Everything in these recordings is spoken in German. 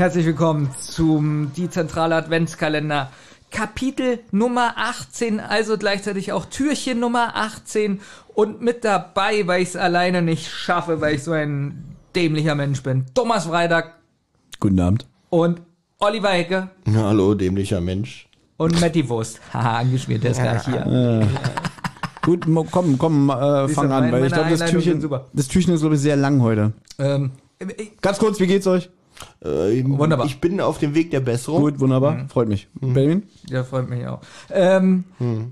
Herzlich willkommen zum Die Zentrale Adventskalender. Kapitel Nummer 18, also gleichzeitig auch Türchen Nummer 18 und mit dabei, weil ich es alleine nicht schaffe, weil ich so ein dämlicher Mensch bin. Thomas Freitag Guten Abend. und Oliver Hecke Ja, hallo, dämlicher Mensch. und Matti Wurst. Haha, angeschmiert, der ist gar nicht hier. Gut, komm, komm, äh, Siehst fang an, weil ich glaube, das Türchen, das Türchen ist, glaube ich, sehr lang heute. Ähm, ich- Ganz kurz, wie geht's euch? Äh, Wunderbar. Ich bin auf dem Weg der Besserung. Gut, wunderbar, freut mich. Benjamin? ja, freut mich auch. Ähm,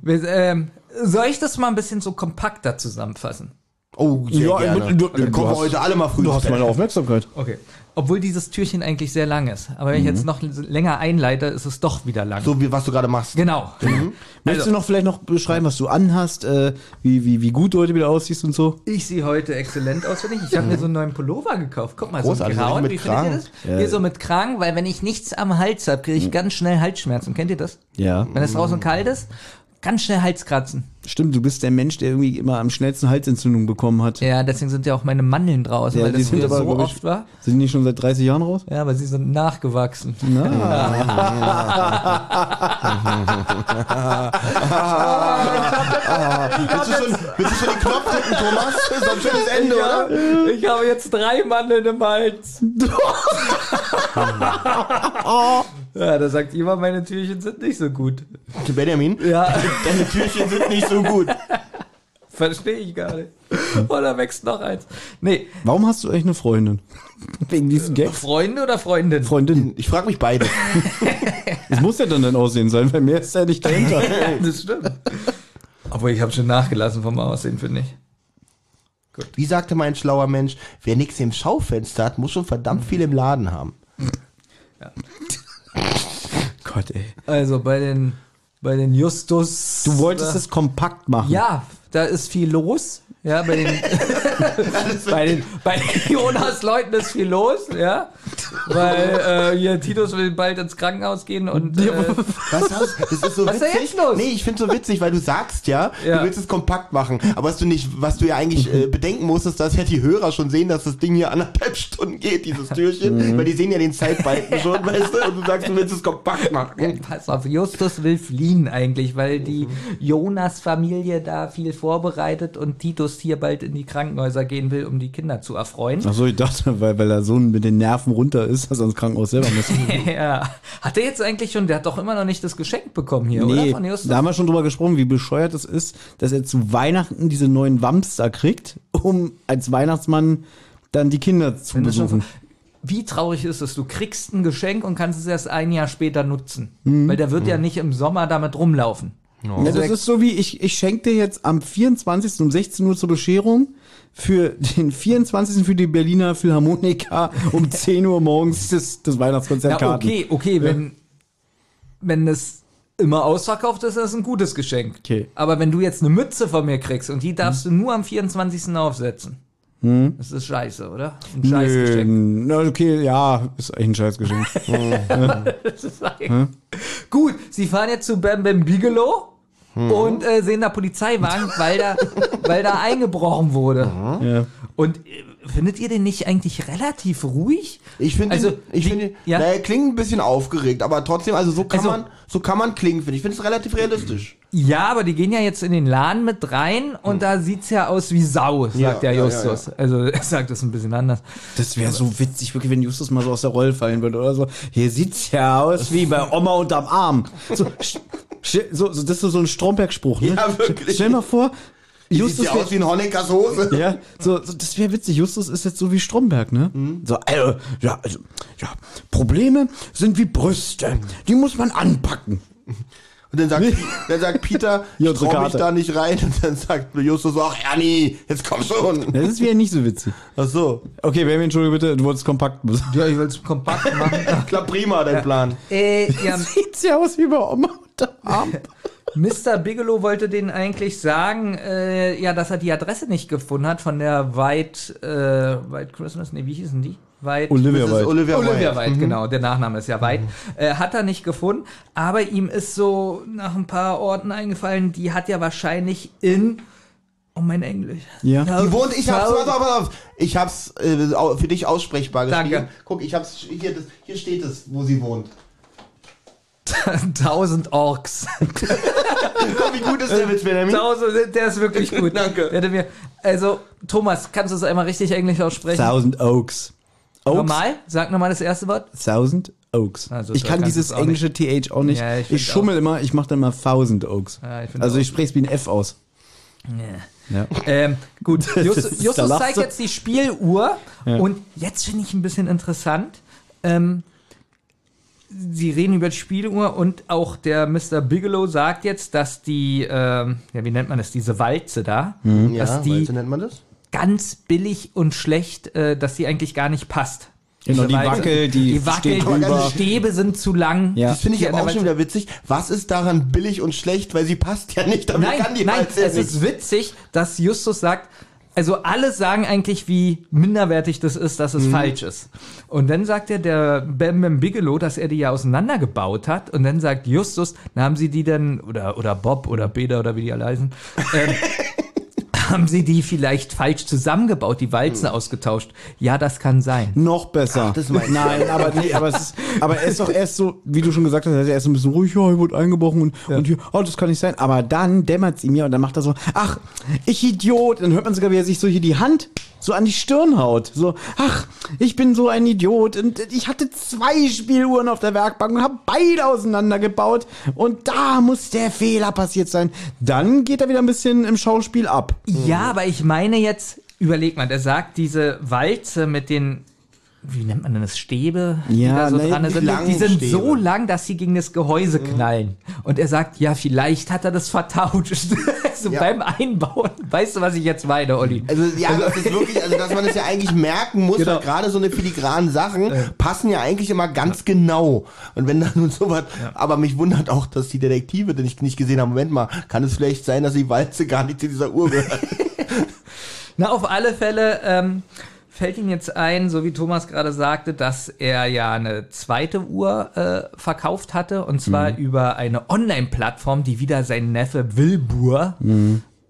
wir, ähm, soll ich das mal ein bisschen so kompakter zusammenfassen? Oh, sehr Ja, gerne. du- du kommen wir hast- heute alle mal früh Du hast meine Aufmerksamkeit. Okay. Obwohl dieses Türchen eigentlich sehr lang ist. Aber wenn ich jetzt noch länger einleite, ist es doch wieder lang. So wie was du gerade machst. Genau. Möchtest Also- du noch vielleicht noch beschreiben, was du anhast, äh, wie, wie, wie gut du heute wieder aussiehst und so? Ich sehe heute exzellent aus, finde ich. Ich habe mir so einen neuen Pullover gekauft. Guck mal, Großartig, so ein so Grauen. Wie findet ihr das? Hier so mit Kragen, weil wenn ich nichts am Hals habe, kriege ich ganz schnell Halsschmerzen. Kennt ihr das? Ja. Wenn es draußen kalt ist, ganz schnell Halskratzen. Stimmt, du bist der Mensch, der irgendwie immer am schnellsten Halsentzündung bekommen hat. Ja, deswegen sind ja auch meine Mandeln draußen, Ja, weil die das sind aber, so ich, oft war. Sind die nicht schon seit 30 Jahren raus? Ja, aber sie sind nachgewachsen. Willst du, schon, willst du schon den Knopf drücken, Thomas? Das ist ein schönes Ende, oder? Ich habe jetzt drei Mandeln im Hals. ja, da sagt jemand, meine Türchen sind nicht so gut. Benjamin, Ja, deine Türchen sind nicht so gut. verstehe ich gar nicht. Oder wächst noch eins. Nee, Warum hast du eigentlich eine Freundin? Wegen diesen Gags? Freunde oder Freundin? Freundin. Ich frage mich beide. Das muss ja dann dein Aussehen sein, weil mehr ist ja nicht dahinter. das stimmt. Obwohl, ich habe schon nachgelassen vom Aussehen, finde ich. Wie sagte mein schlauer Mensch, wer nichts im Schaufenster hat, muss schon verdammt viel im Laden haben. Gott, ey. Also bei den, bei den Justus. Du wolltest es kompakt machen. Ja, da ist viel los. Ja, bei den, bei den, bei den Jonas-Leuten ist viel los, ja. Weil äh, hier Titus will bald ins Krankenhaus gehen und äh, Was, was? Das ist so Was ist da witzig. jetzt los? Nee, ich finde so witzig, weil du sagst ja, Ja. du willst es kompakt machen. Aber was du nicht, was du ja eigentlich äh, bedenken musst, ist, dass ja die Hörer schon sehen, dass das Ding hier anderthalb Stunden geht, dieses Türchen. Weil die sehen ja den Zeitbalken schon, weißt du? Und du sagst, du willst es kompakt machen. Pass auf, Justus will fliehen eigentlich, weil die Jonas-Familie da viel vorbereitet und Titus hier bald in die Krankenhäuser gehen will, um die Kinder zu erfreuen. Ach so, ich dachte, weil, weil der Sohn mit den Nerven runter ist, dass er ins Krankenhaus selber muss. ja. Hat er jetzt eigentlich schon, der hat doch immer noch nicht das Geschenk bekommen hier, oder? Nee, Von Justus? da haben wir schon drüber gesprochen, wie bescheuert es ist, dass er zu Weihnachten diese neuen Wamps da kriegt, um als Weihnachtsmann dann die Kinder zu Wenn besuchen. Wie traurig ist es? Du kriegst ein Geschenk und kannst es erst ein Jahr später nutzen. Mhm. Weil der wird ja nicht im Sommer damit rumlaufen. Ja, das ist so wie, ich, ich schenke dir jetzt am 24. um 16 Uhr zur Bescherung für den 24. für die Berliner Philharmoniker um 10 Uhr morgens das, das Weihnachtskonzert Ja, okay, okay, wenn, wenn das immer ausverkauft ist, ist das ein gutes Geschenk. Okay. Aber wenn du jetzt eine Mütze von mir kriegst und die darfst du nur am 24. aufsetzen, das ist scheiße, oder? Ein Scheißgeschenk. na, okay, ja, ist eigentlich ein Scheißgeschenk. Ist eigentlich- Gut, sie fahren jetzt zu Bam Bam Bigelow und äh, sehen da Polizeiwagen, weil da, weil da eingebrochen wurde. ja. Und äh, findet ihr den nicht eigentlich relativ ruhig? Ich finde, Also, ich finde, ja. ja. er klingt ein bisschen aufgeregt, aber trotzdem, also so kann Also- man, so kann man klingen, finde ich. Ich finde es relativ realistisch. Ja, aber die gehen ja jetzt in den Laden mit rein und da sieht's ja aus wie Sau, sagt Ja, der ja, Justus. Also er sagt das ein bisschen anders. Das wäre so witzig, wirklich, wenn Justus mal so aus der Rolle fallen würde oder so. Hier sieht's ja aus wie bei Oma unterm Arm. So, so, so das ist so ein Stromberg-Spruch. Ne? Ja, wirklich. Stell mal vor, Sieht Justus ja aus wie ein Honeckers Hose. Ja, so, so das wäre witzig. Justus ist jetzt so wie Stromberg, ne? So, also, ja, also, ja, Probleme sind wie Brüste. Die muss man anpacken. Und dann sagt, dann sagt Peter, ich trau mich da nicht rein. Und dann sagt Justus so, ach Ernie, jetzt komm schon. Das ist wieder nicht so witzig. Ach so. Okay, Benjamin, Entschuldigung bitte, du wolltest kompakt. Ja, ich will es kompakt machen. Klappt prima, dein Plan. äh, ja, Sieht's ja aus wie bei Oma Arm. Mr. Bigelow wollte denen eigentlich sagen, äh, ja, dass er die Adresse nicht gefunden hat von der White, äh, White Christmas, nee, wie hießen die? White Olivia White. Olivia, Olivia White. White, genau, der Nachname ist ja White. Äh, hat er nicht gefunden, aber ihm ist so nach ein paar Orten eingefallen, die hat ja wahrscheinlich in Oh, mein Englisch. Ja. Die wohnt, ich hab's, warte, warte, warte. ich hab's äh, für dich aussprechbar geschrieben. Danke. Guck, ich hab's, hier, das, hier steht es, wo sie wohnt. 1000 Orks. Guck, wie gut ist der Witz, Benjamin? 1000, der ist wirklich gut. Danke. Der mir, also, Thomas, kannst du es einmal richtig Englisch aussprechen? Thousand Oaks. Oaks? Normal? Sag nochmal das erste Wort. Thousand Oaks. Also, ich kann dieses auch englische TH auch nicht. Ja, ich ich schummel immer, ich mache dann mal Thousand Oaks. Ja, ich also auch. ich spreche es wie ein F aus. Ja. Ähm, gut, Justus, Justus zeigt jetzt die Spieluhr und jetzt finde ich ein bisschen interessant. Ähm, sie reden über die Spieluhr und auch der Mr. Bigelow sagt jetzt, dass die, ähm, ja, wie nennt man das, diese Walze da, Ja, dass die weißt du, nennt man das? ganz billig und schlecht, äh, dass die eigentlich gar nicht passt. Genau, die Walze. wackelt, die die wackelt, steht die. Stäbe sind zu lang. Ja. Das finde ich Die aber auch schon Walze- wieder witzig. Was ist daran billig und schlecht? Weil sie passt ja nicht. Damit Nein, kann die nein, Walze ja es nicht. ist witzig, dass Justus sagt, also alle sagen eigentlich, wie minderwertig das ist, dass es Mhm. falsch ist. Und dann sagt er der Bam Bam Bigelow, dass er die ja auseinandergebaut hat. Und dann sagt Justus, dann haben sie die dann, oder, oder Bob oder Peter oder wie die alle heißen, ähm, haben sie die vielleicht falsch zusammengebaut, die Walzen Mhm. ausgetauscht. Ja, das kann sein. Noch besser. das meinst du. Nein, aber nee, aber es ist, aber er ist doch erst so, wie du schon gesagt hast, er ist so ein bisschen ruhig, ja, hier wurde eingebrochen und, und hier, oh, das kann nicht sein. Aber dann dämmert's ihm ja und dann macht er so, ach, ich Idiot. Dann hört man sogar, wie er sich so hier die Hand so an die Stirn haut. So, ach, ich bin so ein Idiot und ich hatte zwei Spieluhren auf der Werkbank und habe beide auseinandergebaut und da muss der Fehler passiert sein. Dann geht er wieder ein bisschen im Schauspiel ab. Ja, aber ich meine jetzt, überleg mal, der sagt, diese Walze mit den, wie nennt man denn das, Stäbe, die Ja, da so ne, dran die sind, die sind Stäbe. so lang, dass sie gegen das Gehäuse knallen. Und er sagt, ja, vielleicht hat er das vertauscht. so Ja. beim Einbauen. Weißt du, was ich jetzt meine, Olli? Also ja, das ist wirklich, also dass man es ja eigentlich merken muss, Genau. weil gerade so eine filigranen Sachen passen ja eigentlich immer ganz genau. Und wenn da nun sowas, aber mich wundert auch, dass die Detektive den ich nicht gesehen haben. Moment mal, kann es vielleicht sein, dass die Walze gar nicht zu dieser Uhr gehört? Na, auf alle Fälle ähm, fällt ihm jetzt ein, so wie Thomas gerade sagte, dass er ja eine zweite Uhr äh, verkauft hatte und zwar über eine Online-Plattform, die wieder sein Neffe Wilbur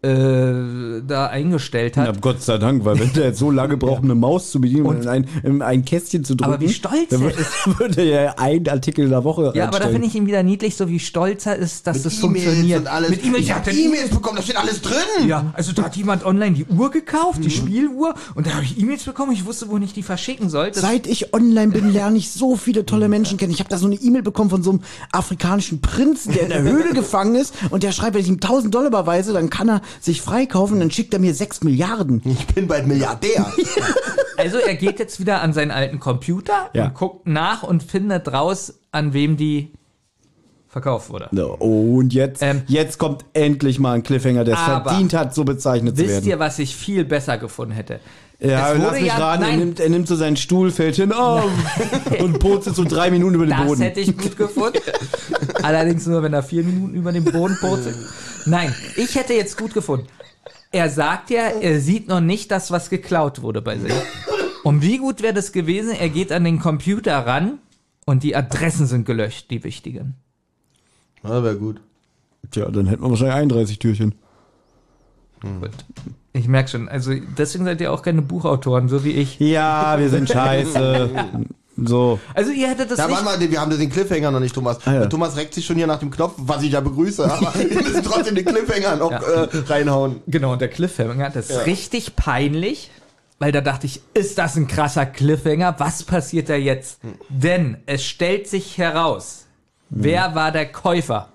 äh, da eingestellt hat. Ja, Gott sei Dank, weil wenn der jetzt so lange braucht, eine Maus zu bedienen und, ein, in ein Kästchen zu drücken. Aber wie stolz dann er würde, würde er einen Artikel in der Woche Ja, aber da finde ich ihn wieder niedlich, so wie stolz er ist, dass das funktioniert. und alles. Mit E-Mails. ich Ja, habe E-Mails bekommen, da steht alles drin. Ja, also da hat jemand online die Uhr gekauft, Mhm. die Spieluhr, und da habe ich E-Mails bekommen, ich wusste, wo ich die verschicken sollte. Seit ich online bin, lerne ich so viele tolle Menschen kennen. Ich habe da so eine E-Mail bekommen von so einem afrikanischen Prinzen, der in der Höhle gefangen ist und der schreibt, wenn ich ihm 1000 Dollar überweise, dann kann er sich freikaufen dann schickt er mir 6 Milliarden. Ich bin bald Milliardär. Also er geht jetzt wieder an seinen alten Computer Ja. und guckt nach und findet raus, an wem die verkauft wurde. So, Und jetzt, Ähm, jetzt kommt endlich mal ein Cliffhanger, der es verdient hat, so bezeichnet zu Wisst werden. ihr, was ich viel besser gefunden hätte? ja, lass mich ja- raten, er nimmt, er nimmt so seinen Stuhl, fällt hin oh, und purzelt so drei Minuten über den Das Boden. hätte ich gut gefunden. Allerdings nur, wenn er vier Minuten über den Boden purzelt. Nein, ich hätte jetzt gut gefunden. Er sagt ja, er sieht noch nicht das, was geklaut wurde bei sich. Und wie gut wäre das gewesen? Er geht an den Computer ran und die Adressen sind gelöscht, die wichtigen. Das wäre gut. Tja, dann hätten wir wahrscheinlich 31 Türchen. Gut. Ich merke schon, also deswegen seid ihr auch keine Buchautoren, so wie ich. Ja, wir sind scheiße. so. Also ihr hättet das Ja, nicht... warte mal, wir haben den Cliffhanger noch nicht, Thomas. Ah, ja. Thomas reckt sich schon hier nach dem Knopf, was ich ja begrüße, aber wir müssen trotzdem den Cliffhanger noch äh, reinhauen. Genau, und der Cliffhanger, das ist richtig peinlich, weil da dachte ich, ist das ein krasser Cliffhanger? Was passiert da jetzt? Denn es stellt sich heraus, wer war der Käufer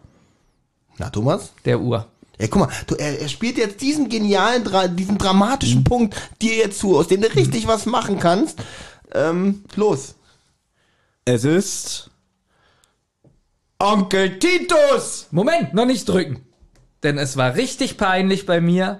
Na, Thomas? der Uhr? Ja, guck mal, du, er, er spielt jetzt diesen genialen, diesen dramatischen Punkt dir jetzt zu, aus dem du richtig was machen kannst. Ähm, los. Es ist Onkel Titus. Moment, noch nicht drücken. Denn es war richtig peinlich bei mir.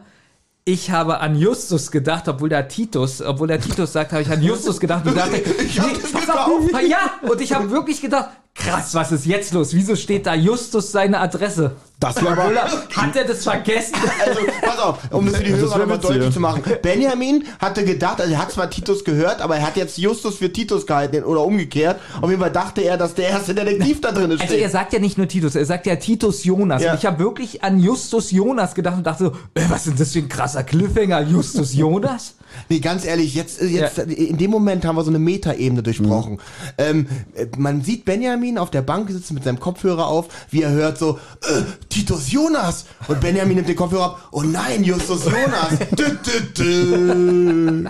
Ich habe an Justus gedacht, obwohl der Titus, obwohl der Titus sagt, habe ich an Justus gedacht und dachte, Ich hab das pass gekauft. auf, ja, und ich habe wirklich gedacht, krass, was ist jetzt los? Wieso steht da Justus seine Adresse? Das wäre aber. Hat er das vergessen? Also, pass auf, um das für die Hörer nochmal deutlich zu machen. Benjamin hatte gedacht, also er hat zwar Titus gehört, aber er hat jetzt Justus für Titus gehalten oder umgekehrt. Auf jeden Fall dachte er, dass der erste Detektiv da drin Also er sagt ja nicht nur Titus, er sagt ja Titus Jonas. Ja. Und ich habe wirklich an Justus Jonas gedacht und dachte so, äh, was ist denn das für ein krasser Cliffhanger, Justus Jonas? Nee, ganz ehrlich, jetzt, äh, jetzt in dem Moment haben wir so eine Metaebene durchbrochen. Ähm, äh, man sieht Benjamin auf der Bank sitzen mit seinem Kopfhörer auf, wie er hört so, äh, Titus Jonas. Und Benjamin nimmt den Kopfhörer ab, oh nein, Justus Jonas. dü, dü, dü.